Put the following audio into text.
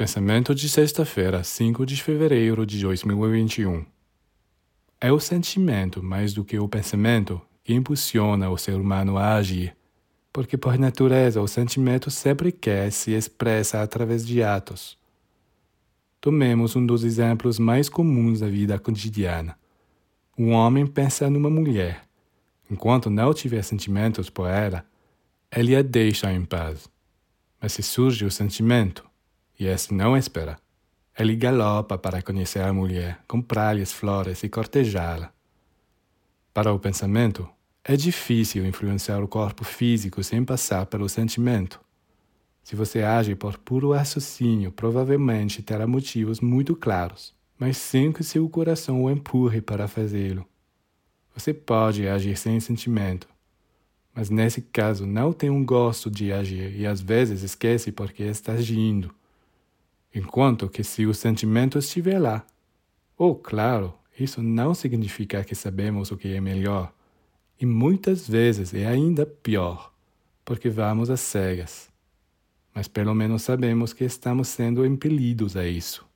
Pensamento de sexta-feira, 5 de fevereiro de 2021. É o sentimento, mais do que o pensamento, que impulsiona o ser humano a agir, porque por natureza o sentimento sempre quer se expressa através de atos. Tomemos um dos exemplos mais comuns da vida cotidiana. Um homem pensa numa mulher. Enquanto não tiver sentimentos por ela, ele a deixa em paz. Mas se surge o sentimento, este não espera. Ele galopa para conhecer a mulher, comprar-lhe flores e cortejá-la. Para o pensamento, é difícil influenciar o corpo físico sem passar pelo sentimento. Se você age por puro raciocínio, provavelmente terá motivos muito claros, mas sem que seu coração o empurre para fazê-lo. Você pode agir sem sentimento, mas nesse caso não tem um gosto de agir e às vezes esquece porque está agindo enquanto que se o sentimento estiver lá. Ou, claro, isso não significa que sabemos o que é melhor, e muitas vezes é ainda pior, porque vamos às cegas. Mas pelo menos sabemos que estamos sendo impelidos a isso.